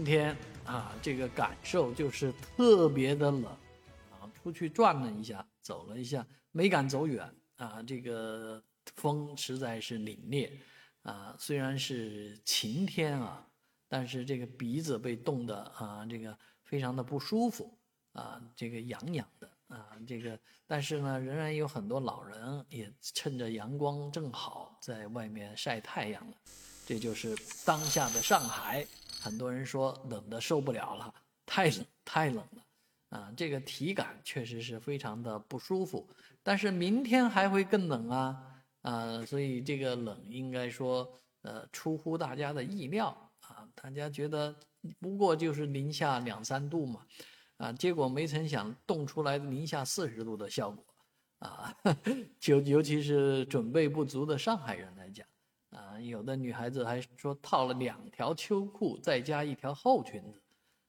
今天啊，这个感受就是特别的冷啊，出去转了一下，走了一下，没敢走远啊。这个风实在是凛冽啊，虽然是晴天啊，但是这个鼻子被冻得啊，这个非常的不舒服啊，这个痒痒的啊，这个但是呢，仍然有很多老人也趁着阳光正好在外面晒太阳了。这就是当下的上海，很多人说冷的受不了了，太冷太冷了，啊，这个体感确实是非常的不舒服。但是明天还会更冷啊，啊，所以这个冷应该说，呃，出乎大家的意料啊，大家觉得不过就是零下两三度嘛，啊，结果没曾想冻出来零下四十度的效果，啊，就尤其是准备不足的上海人来讲。啊，有的女孩子还说套了两条秋裤，再加一条厚裙子，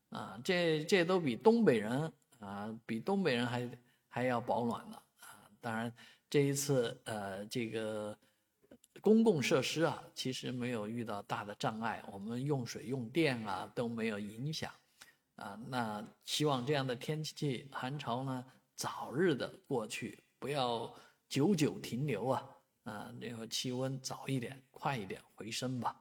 啊，这这都比东北人啊，比东北人还还要保暖呢啊。当然，这一次呃，这个公共设施啊，其实没有遇到大的障碍，我们用水用电啊都没有影响啊。那希望这样的天气寒潮呢，早日的过去，不要久久停留啊。啊，这个气温早一点、快一点回升吧。